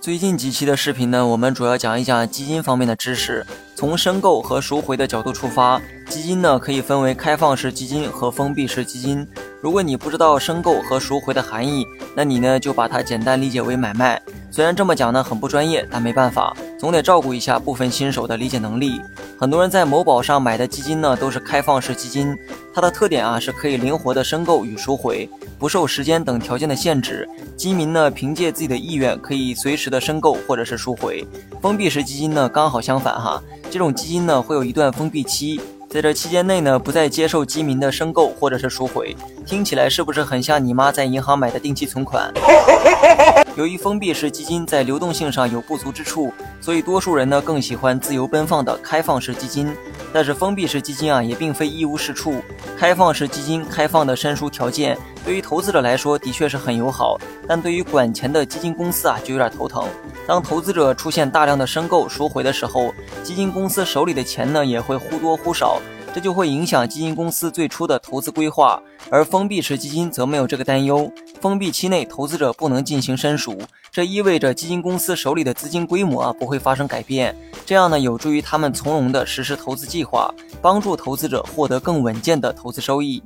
最近几期的视频呢，我们主要讲一讲基金方面的知识。从申购和赎回的角度出发，基金呢可以分为开放式基金和封闭式基金。如果你不知道申购和赎回的含义，那你呢就把它简单理解为买卖。虽然这么讲呢很不专业，但没办法，总得照顾一下部分新手的理解能力。很多人在某宝上买的基金呢都是开放式基金，它的特点啊是可以灵活的申购与赎回。不受时间等条件的限制，基民呢凭借自己的意愿可以随时的申购或者是赎回。封闭式基金呢刚好相反哈，这种基金呢会有一段封闭期，在这期间内呢不再接受基民的申购或者是赎回。听起来是不是很像你妈在银行买的定期存款？由于封闭式基金在流动性上有不足之处，所以多数人呢更喜欢自由奔放的开放式基金。但是封闭式基金啊也并非一无是处，开放式基金开放的申赎条件对于投资者来说的确是很友好，但对于管钱的基金公司啊就有点头疼。当投资者出现大量的申购赎回的时候，基金公司手里的钱呢也会忽多忽少。这就会影响基金公司最初的投资规划，而封闭式基金则没有这个担忧。封闭期内，投资者不能进行申赎，这意味着基金公司手里的资金规模啊不会发生改变。这样呢，有助于他们从容的实施投资计划，帮助投资者获得更稳健的投资收益。